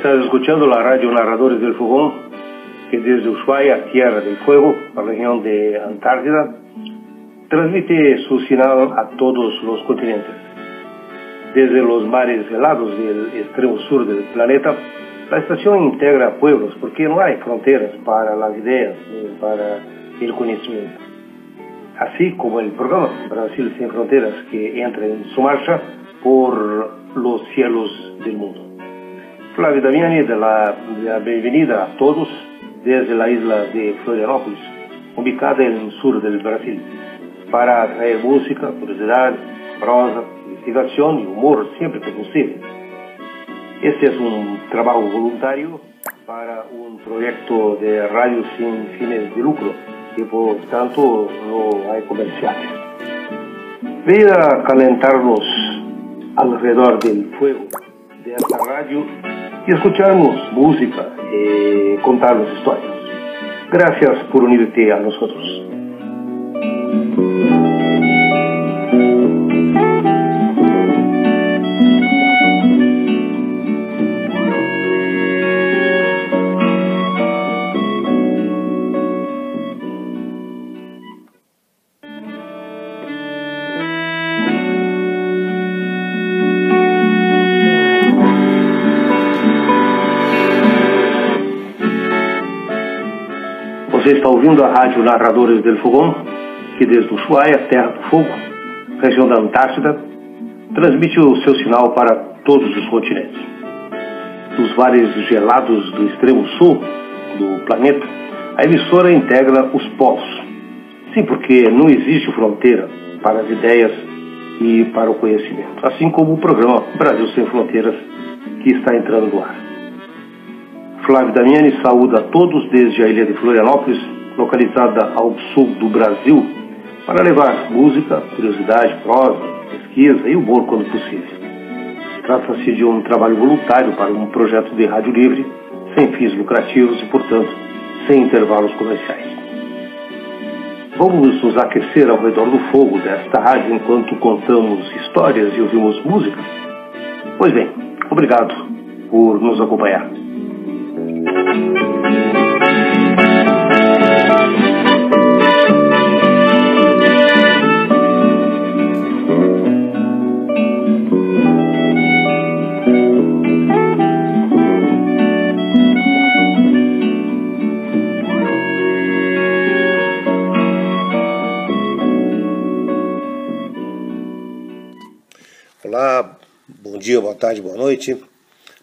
Estás escuchando la radio Narradores del Fogón, que desde Ushuaia, Tierra del Fuego, la región de Antártida, transmite su señal a todos los continentes. Desde los mares helados del extremo sur del planeta, la estación integra pueblos porque no hay fronteras para las ideas ni para el conocimiento. Así como el programa Brasil sin Fronteras que entra en su marcha por los cielos del mundo. La vitamina de la, de la bienvenida a todos desde la isla de Florianópolis, ubicada em en el sur del Brasil, para traer música, curiosidad, prosa, investigación y e humor siempre que posible. Este es un um trabajo voluntario para um un proyecto de radio sin fines de lucro e, y por tanto no hay comerciales. Voy a calentarnos alrededor del fuego de esta radio y escucharnos música y contarnos historias. Gracias por unirte a nosotros. Você está ouvindo a rádio Narradores del Fogão, que desde Ushuaia, Terra do Fogo, região da Antártida, transmite o seu sinal para todos os continentes. Dos vales gelados do extremo sul do planeta, a emissora integra os polos. Sim, porque não existe fronteira para as ideias e para o conhecimento, assim como o programa Brasil Sem Fronteiras, que está entrando no ar. Flávio Damiani saúda a todos desde a ilha de Florianópolis, localizada ao sul do Brasil, para levar música, curiosidade, prosa, pesquisa e humor quando possível. Trata-se de um trabalho voluntário para um projeto de rádio livre, sem fins lucrativos e, portanto, sem intervalos comerciais. Vamos nos aquecer ao redor do fogo desta rádio enquanto contamos histórias e ouvimos música? Pois bem, obrigado por nos acompanhar. Olá, bom dia, boa tarde, boa noite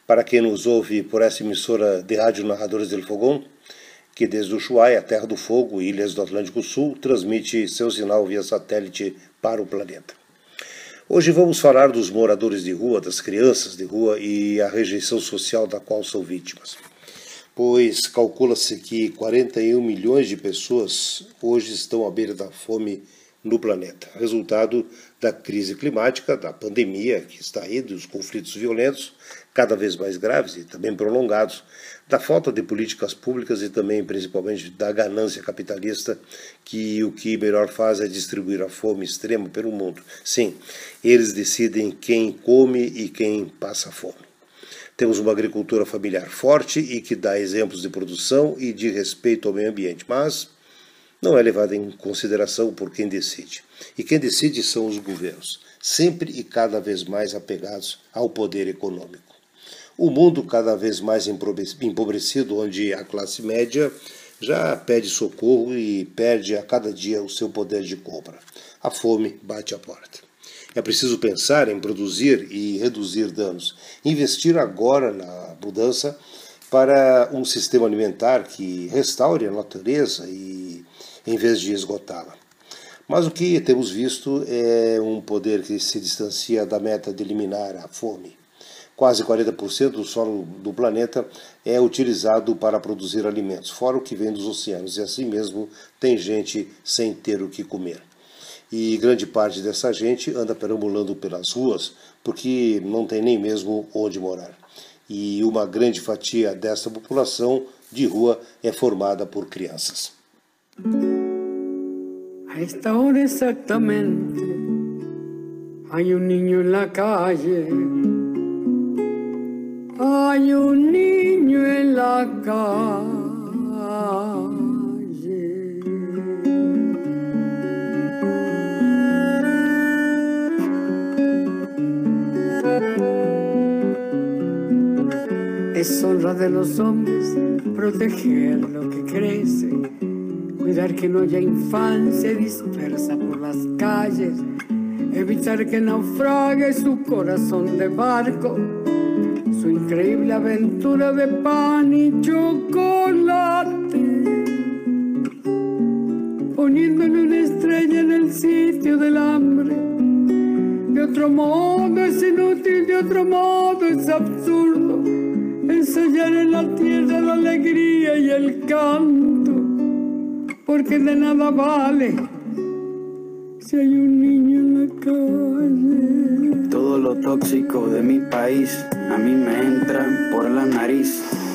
para quem nos ouve por essa emissora de rádio Narradores del Fogão, que desde Ushuaia, Terra do Fogo Ilhas do Atlântico Sul, transmite seu sinal via satélite para o planeta. Hoje vamos falar dos moradores de rua, das crianças de rua e a rejeição social da qual são vítimas. Pois calcula-se que 41 milhões de pessoas hoje estão à beira da fome no planeta, resultado da crise climática, da pandemia que está aí, dos conflitos violentos, cada vez mais graves e também prolongados, da falta de políticas públicas e também, principalmente, da ganância capitalista, que o que melhor faz é distribuir a fome extrema pelo mundo. Sim, eles decidem quem come e quem passa fome. Temos uma agricultura familiar forte e que dá exemplos de produção e de respeito ao meio ambiente, mas não é levada em consideração por quem decide. E quem decide são os governos, sempre e cada vez mais apegados ao poder econômico. O mundo cada vez mais empobrecido, onde a classe média já pede socorro e perde a cada dia o seu poder de compra. A fome bate a porta. É preciso pensar em produzir e reduzir danos, investir agora na mudança para um sistema alimentar que restaure a natureza e em vez de esgotá-la. Mas o que temos visto é um poder que se distancia da meta de eliminar a fome. Quase 40% do solo do planeta é utilizado para produzir alimentos, fora o que vem dos oceanos, e assim mesmo tem gente sem ter o que comer. E grande parte dessa gente anda perambulando pelas ruas porque não tem nem mesmo onde morar. E uma grande fatia dessa população de rua é formada por crianças. A esta hora exactamente hay un niño en la calle Hay un niño en la calle. Es honra de los hombres proteger lo que crece, cuidar que no haya infancia dispersa por las calles, evitar que naufrague su corazón de barco, su increíble aventura de pan y chocolate, poniéndole una estrella en el sitio del hambre. De otro modo es inútil, de otro modo es absurdo. Ensayar en la tierra la alegría y el canto, porque de nada vale si hay un niño en la calle. Todo lo tóxico de mi país a mí me entra por la nariz.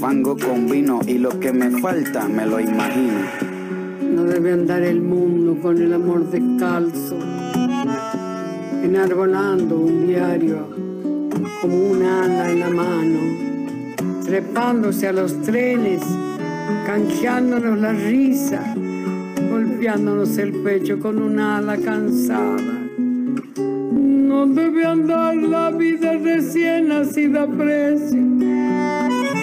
fango con vino y lo que me falta me lo imagino. No debe andar el mundo con el amor descalzo, enarbolando un diario como un ala en la mano, trepándose a los trenes, canjeándonos la risa, golpeándonos el pecho con un ala cansada. No debe andar la vida recién nacida precio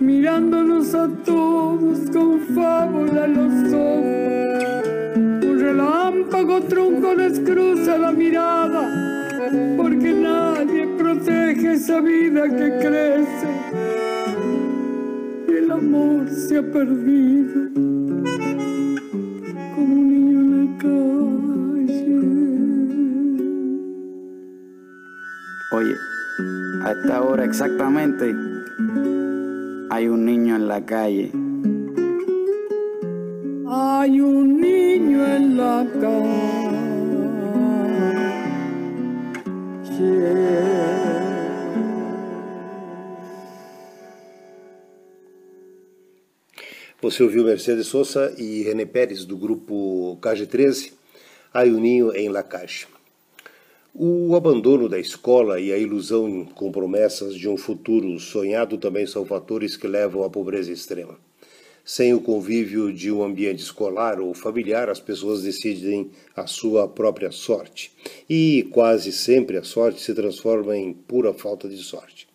mirándonos a todos con fábula en los ojos. Un relámpago trunco les cruza la mirada, porque nadie protege esa vida que crece. Y el amor se ha perdido como un niño en la calle. Oye, a esta hora exactamente hay un niño en la calle. Hay un niño en la calle. Você ouviu Mercedes Sosa e René Pérez, do grupo KG13, Ayuninho em La Caixa. O abandono da escola e a ilusão com promessas de um futuro sonhado também são fatores que levam à pobreza extrema. Sem o convívio de um ambiente escolar ou familiar, as pessoas decidem a sua própria sorte. E quase sempre a sorte se transforma em pura falta de sorte.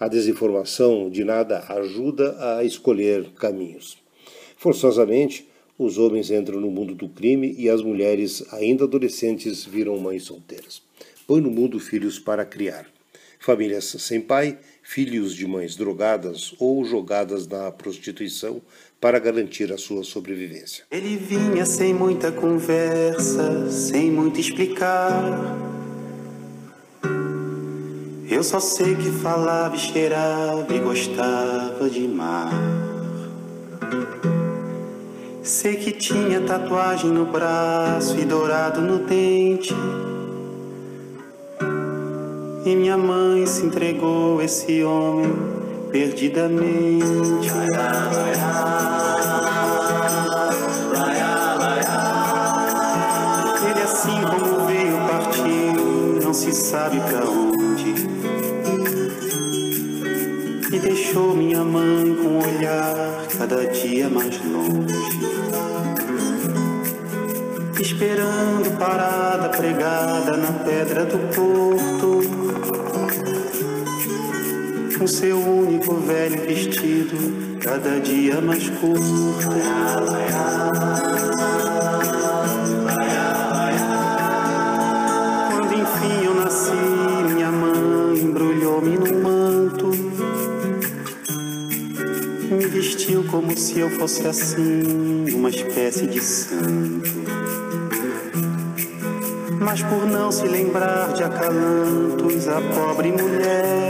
A desinformação de nada ajuda a escolher caminhos. Forçosamente, os homens entram no mundo do crime e as mulheres, ainda adolescentes, viram mães solteiras. Põe no mundo filhos para criar. Famílias sem pai, filhos de mães drogadas ou jogadas na prostituição para garantir a sua sobrevivência. Ele vinha sem muita conversa, sem muito explicar. Eu só sei que falava cheirava e gostava de mar. Sei que tinha tatuagem no braço e dourado no dente. E minha mãe se entregou a esse homem perdidamente. Ele assim como veio partiu, não se sabe pra onde. E deixou minha mãe com um olhar cada dia mais longe. Esperando parada pregada na pedra do porto com seu único velho vestido, cada dia mais curto. Quando enfim eu nasci, minha mãe embrulhou-me num manto, me vestiu como se eu fosse assim, uma espécie de santo. Mas por não se lembrar de acalantos, a pobre mulher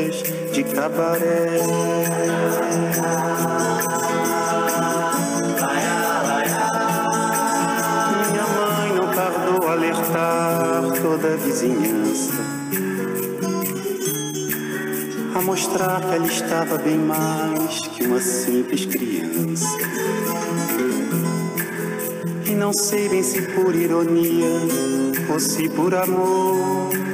cantigas de cabaré. Minha mãe não tardou a alertar toda a vizinhança. A mostrar que ela estava bem mais que uma simples criança. E não sei bem se por ironia ou se por amor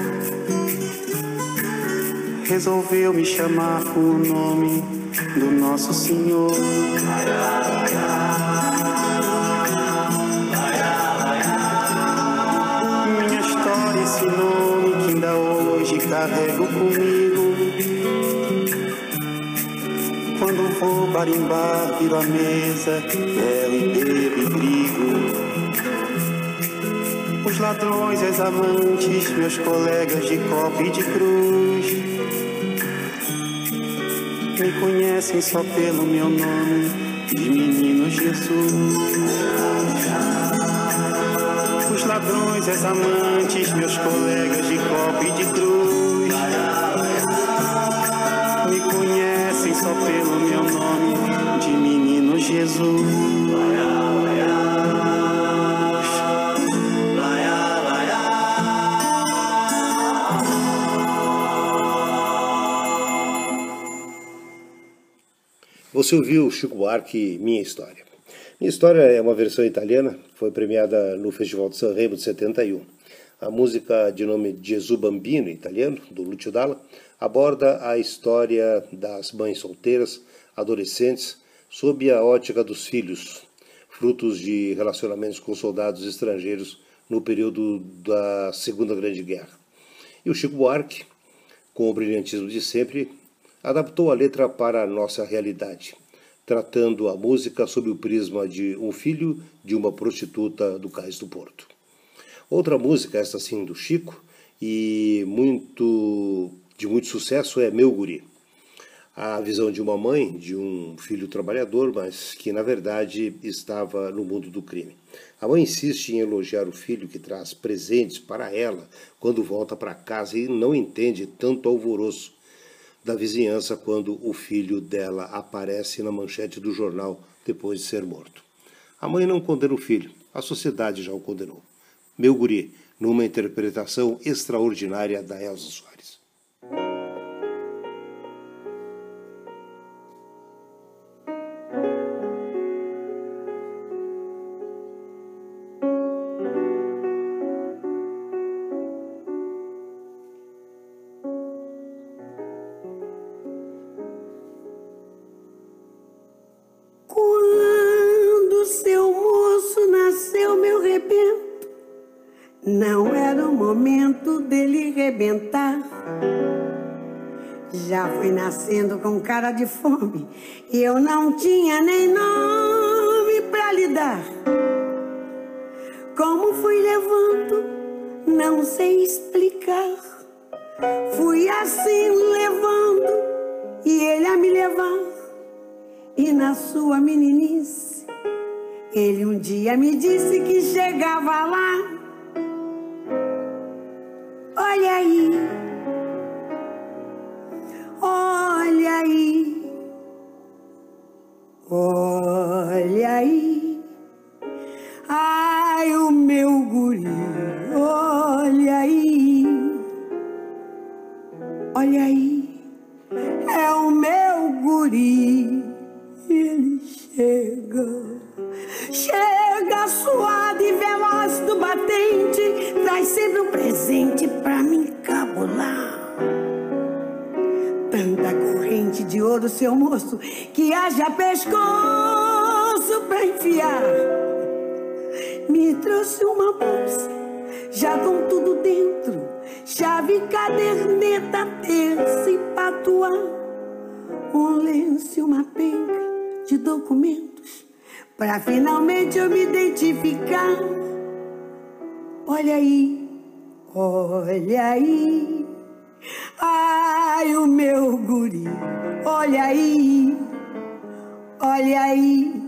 resolveu me chamar com o nome do nosso Senhor. Minha história, esse nome que ainda hoje carrego comigo. Quando vou barimbar, viro a mesa, belo e bebo Os ladrões, as amantes, meus colegas de copo e de cruz me conhecem só pelo meu nome de menino Jesus. Os ladrões, as amantes, meus colegas de copo e de cruz me conhecem só pelo meu nome de menino Jesus. Você ouviu Chico Buarque, Minha História. Minha História é uma versão italiana, foi premiada no Festival de Sanremo de 71. A música de nome Gesù Bambino, italiano, do Lucio Dalla, aborda a história das mães solteiras, adolescentes, sob a ótica dos filhos, frutos de relacionamentos com soldados estrangeiros no período da Segunda Grande Guerra. E o Chico Buarque, com o brilhantismo de sempre, adaptou a letra para a nossa realidade, tratando a música sob o prisma de um filho de uma prostituta do Cais do Porto. Outra música, esta sim do Chico, e muito de muito sucesso é Meu Guri. A visão de uma mãe, de um filho trabalhador, mas que na verdade estava no mundo do crime. A mãe insiste em elogiar o filho que traz presentes para ela quando volta para casa e não entende tanto alvoroço da vizinhança quando o filho dela aparece na manchete do jornal depois de ser morto. A mãe não condena o filho, a sociedade já o condenou. Meu guri, numa interpretação extraordinária da Elsa Soares. Já fui nascendo com cara de fome e eu não tinha nem nome pra lhe dar. Como fui levando, não sei explicar. Fui assim levando e ele a me levar. E na sua meninice Ele um dia me disse que chegava lá. Ele chega. Chega suado e veloz do batente, traz sempre um presente pra me encabular. Tanta corrente de ouro, seu moço, que haja pescoço pra enfiar. Me trouxe uma bolsa, já com tudo dentro, chave, caderneta, terça e patuá. Um lenço e uma penca de documentos Pra finalmente eu me identificar. Olha aí, olha aí. Ai, o meu guri, olha aí, olha aí.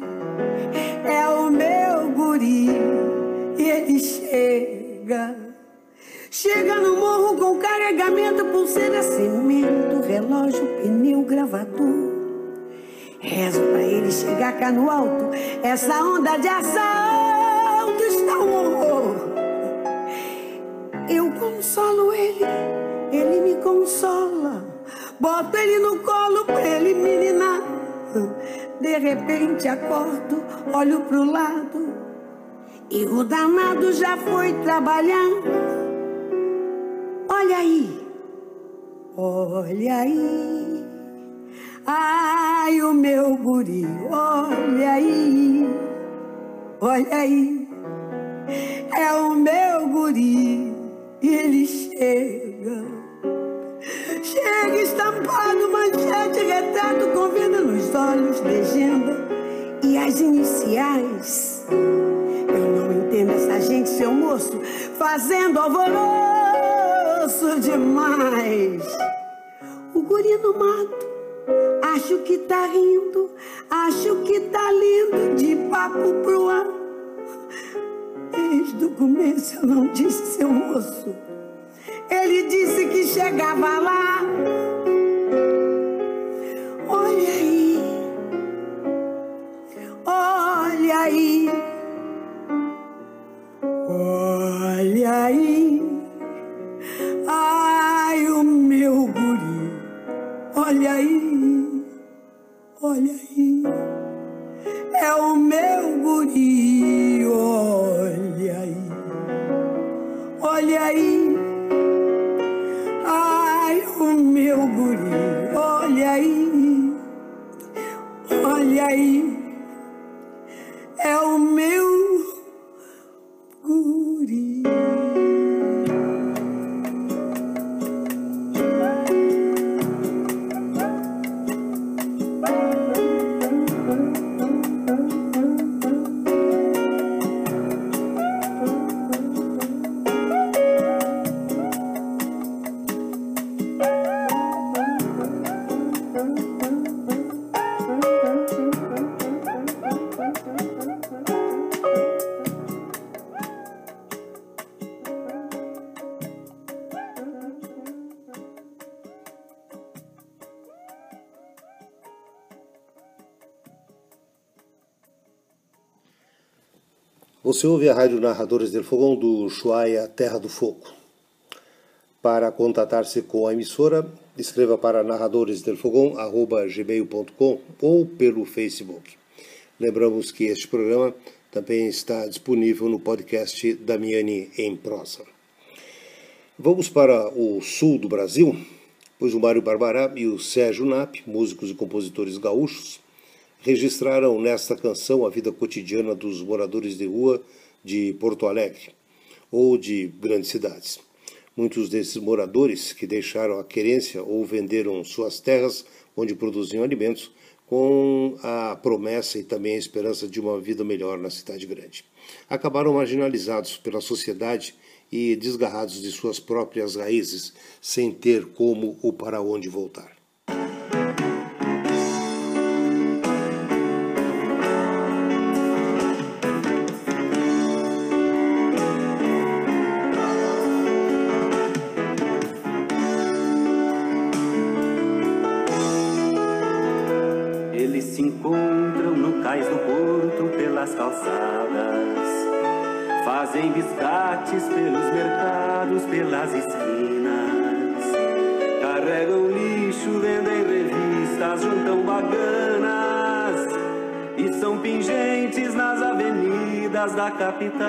É o meu guri, e ele chega. Chega no morro com carregamento, pulseira, cimento, relógio, pneu, gravador. Rezo pra ele chegar cá no alto. Essa onda de assalto está um horror. Eu consolo ele, ele me consola. Boto ele no colo pra ele me ninar. De repente acordo, olho pro lado. E o danado já foi trabalhar. Olha aí, olha aí. Ai, o meu guri, olha aí, olha aí, é o meu guri, ele chega. Chega estampado, manchete, retrato com vida nos olhos, legenda e as iniciais. Eu não entendo essa gente, seu moço, fazendo alvoroço demais. O guri no mato Acho que tá rindo, acho que tá lindo de papo pro ar. Desde o começo eu não disse, seu moço. Ele disse que chegava lá. Você ouve a Rádio Narradores del Fogão do Chuaia Terra do Fogo. Para contatar-se com a emissora, escreva para narradoresdelfogão.gmail.com ou pelo Facebook. Lembramos que este programa também está disponível no podcast Damiani em Prosa. Vamos para o sul do Brasil, pois o Mário Barbará e o Sérgio Nap, músicos e compositores gaúchos, registraram nesta canção a vida cotidiana dos moradores de rua de Porto Alegre ou de grandes cidades. Muitos desses moradores que deixaram a querência ou venderam suas terras onde produziam alimentos com a promessa e também a esperança de uma vida melhor na cidade grande. Acabaram marginalizados pela sociedade e desgarrados de suas próprias raízes, sem ter como ou para onde voltar. Da capital.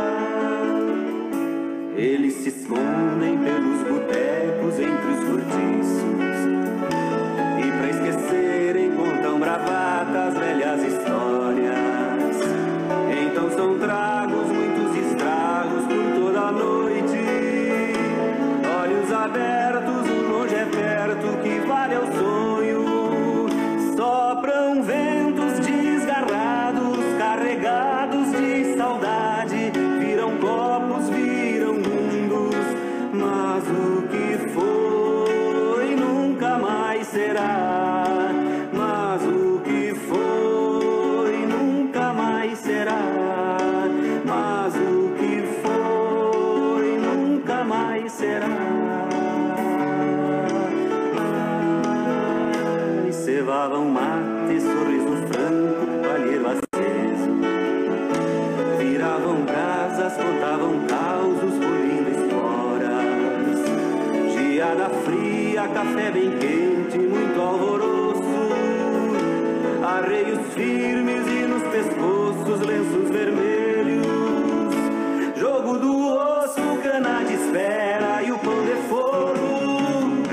Eles se escondem pelos Arreios firmes e nos pescoços lenços vermelhos. Jogo do osso, cana de espera e o pão de forno.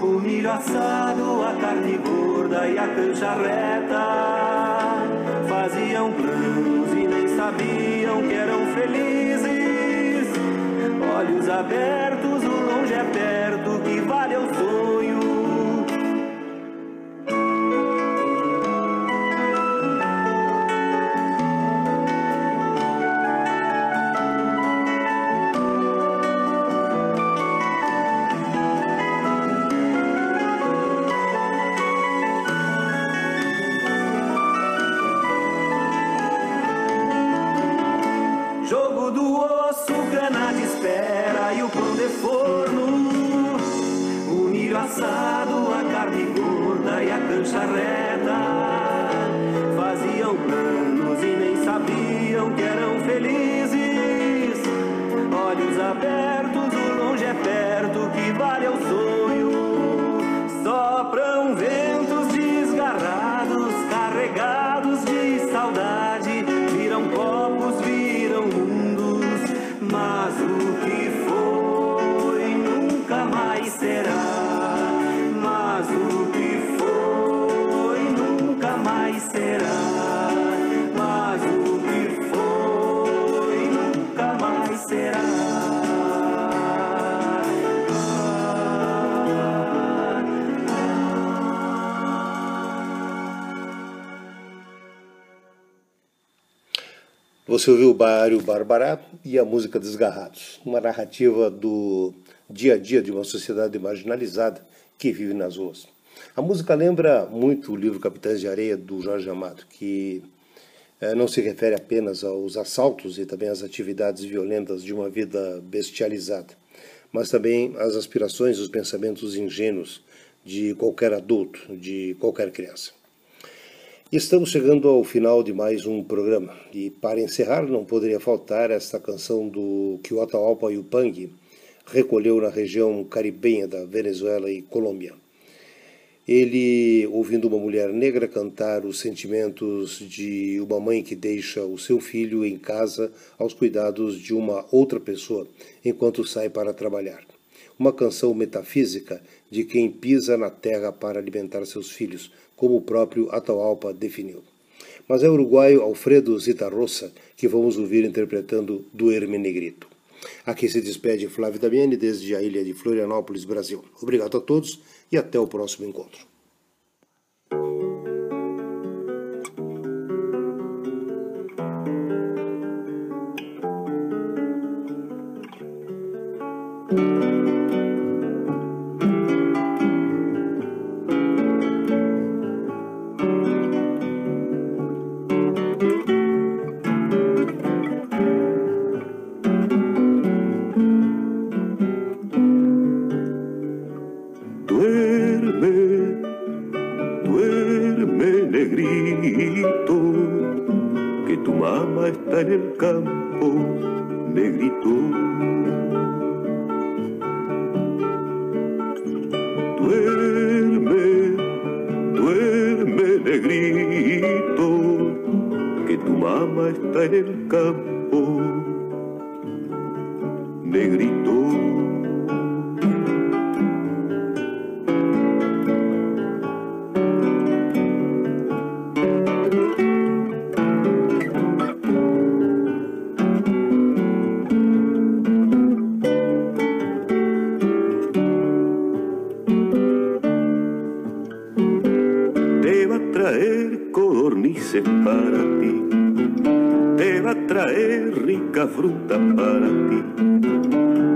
O milho assado, a carne gorda e a cancha reta Faziam planos e nem sabiam que eram felizes Olhos abertos, que eram felizes. Olhos abertos, Você ouviu o Bário Barbará e a música Desgarrados, uma narrativa do dia a dia de uma sociedade marginalizada que vive nas ruas. A música lembra muito o livro Capitães de Areia do Jorge Amado, que eh, não se refere apenas aos assaltos e também às atividades violentas de uma vida bestializada, mas também às aspirações e os pensamentos ingênuos de qualquer adulto, de qualquer criança. Estamos chegando ao final de mais um programa e para encerrar não poderia faltar esta canção do que o Atahualpa Yupanqui recolheu na região caribenha da Venezuela e Colômbia. Ele, ouvindo uma mulher negra cantar os sentimentos de uma mãe que deixa o seu filho em casa aos cuidados de uma outra pessoa enquanto sai para trabalhar. Uma canção metafísica de quem pisa na terra para alimentar seus filhos, como o próprio Atahualpa definiu. Mas é o uruguaio Alfredo Zitarrosa que vamos ouvir interpretando do Herme Negrito. Aqui se despede Flávio Damiani desde a ilha de Florianópolis, Brasil. Obrigado a todos e até o próximo encontro. Fruta para ti.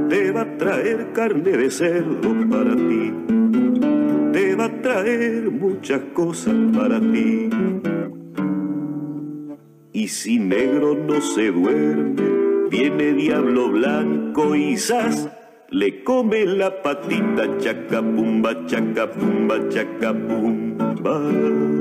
Te va a traer carne de cerdo para ti. Te va a traer muchas cosas para ti. Y si negro no se duerme, viene diablo blanco y zas le come la patita chacapumba, chacapumba, chacapumba.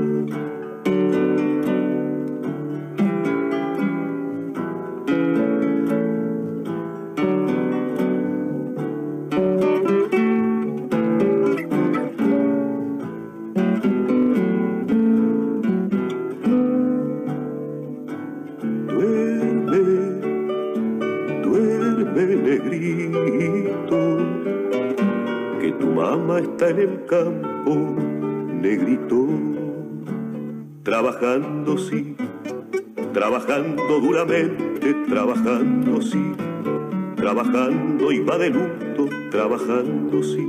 Trabajando sí, trabajando duramente, trabajando sí, trabajando y va de luto, trabajando sí,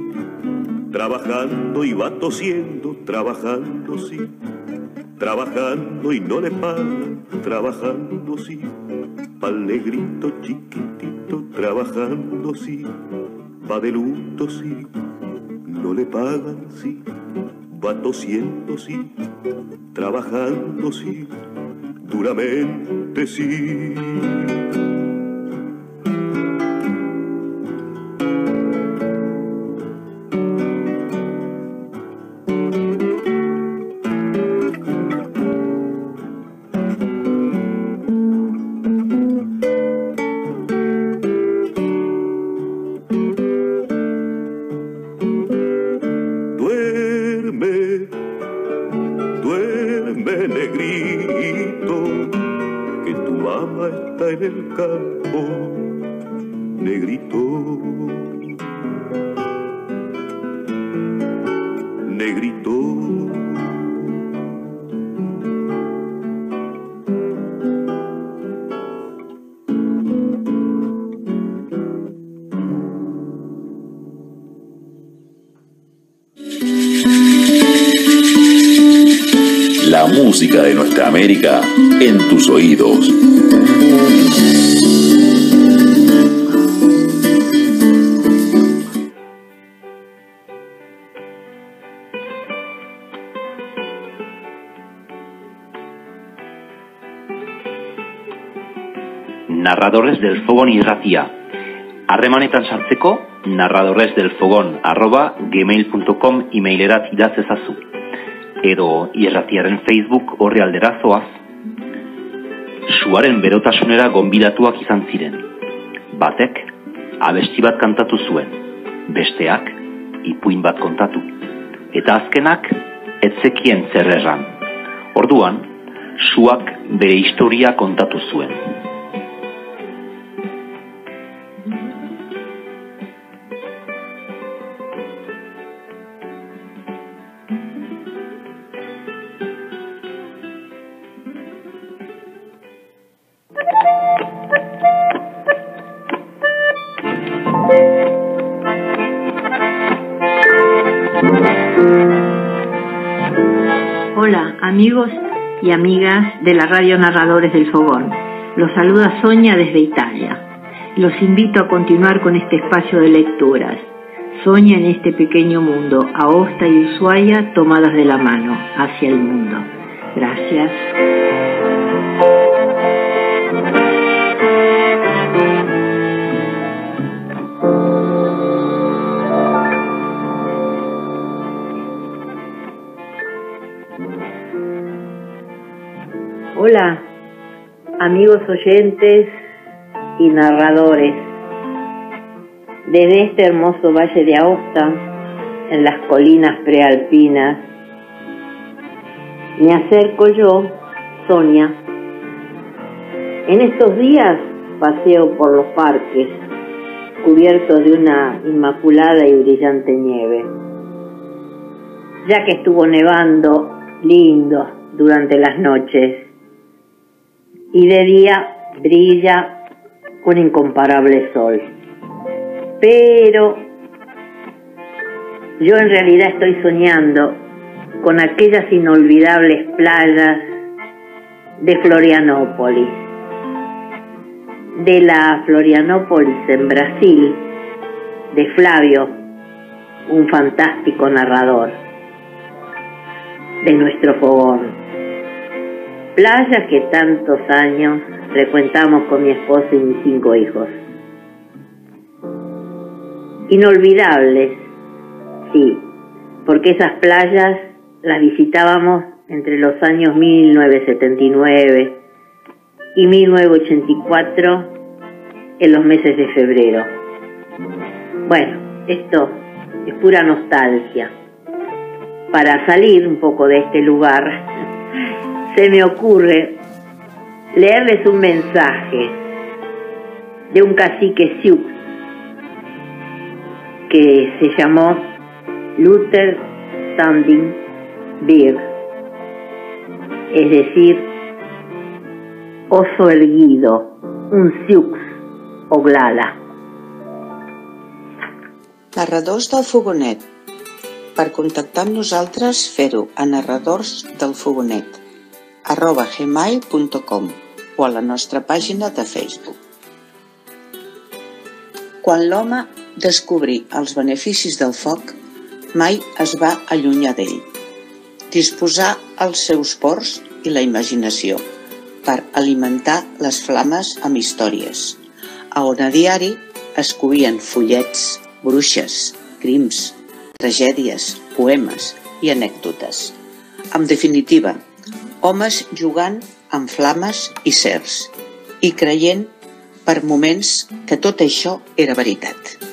trabajando y va tosiendo, trabajando sí, trabajando y no le pagan, trabajando sí, pa'l negrito chiquitito, trabajando sí, va de luto sí, no le pagan sí. Va tosiendo, sí, trabajando, sí, duramente, sí. negrito que tu mamá está en el campo, negrito. Negrito. Música de nuestra América en tus oídos. Narradores del Fogón irratia. Harremanetan sartzeko narradoresdelfogon arroba gmail.com emailerat idatz ezazu edo irratiaren Facebook horri aldera zoaz. Suaren berotasunera gonbidatuak izan ziren. Batek, abesti bat kantatu zuen, besteak, ipuin bat kontatu. Eta azkenak, etzekien zerrerran. Orduan, suak bere historia kontatu zuen. Y amigas de la radio Narradores del Fogón. Los saluda Sonia desde Italia. Los invito a continuar con este espacio de lecturas. Soña en este pequeño mundo, Aosta y Ushuaia tomadas de la mano hacia el mundo. Gracias. Hola, amigos oyentes y narradores. Desde este hermoso valle de Aosta, en las colinas prealpinas, me acerco yo, Sonia. En estos días paseo por los parques, cubiertos de una inmaculada y brillante nieve. Ya que estuvo nevando lindo durante las noches y de día brilla un incomparable sol. Pero yo en realidad estoy soñando con aquellas inolvidables playas de Florianópolis, de la Florianópolis en Brasil, de Flavio, un fantástico narrador, de nuestro fogón. Playas que tantos años frecuentamos con mi esposo y mis cinco hijos. Inolvidables, sí, porque esas playas las visitábamos entre los años 1979 y 1984 en los meses de febrero. Bueno, esto es pura nostalgia. Para salir un poco de este lugar, se me ocurre leerles un mensaje de un cacique Sioux que se llamó Luther Standing Bear, es decir, oso erguido, un Sioux o glala. Narradors del Fogonet. Per contactar amb nosaltres, fer-ho a narradors del Fogonet gmail.com o a la nostra pàgina de Facebook. Quan l'home descobrí els beneficis del foc, mai es va allunyar d'ell. Disposar els seus ports i la imaginació per alimentar les flames amb històries, a on a diari es covien fullets, bruixes, crims, tragèdies, poemes i anècdotes. En definitiva, homes jugant amb flames i cercs i creient per moments que tot això era veritat.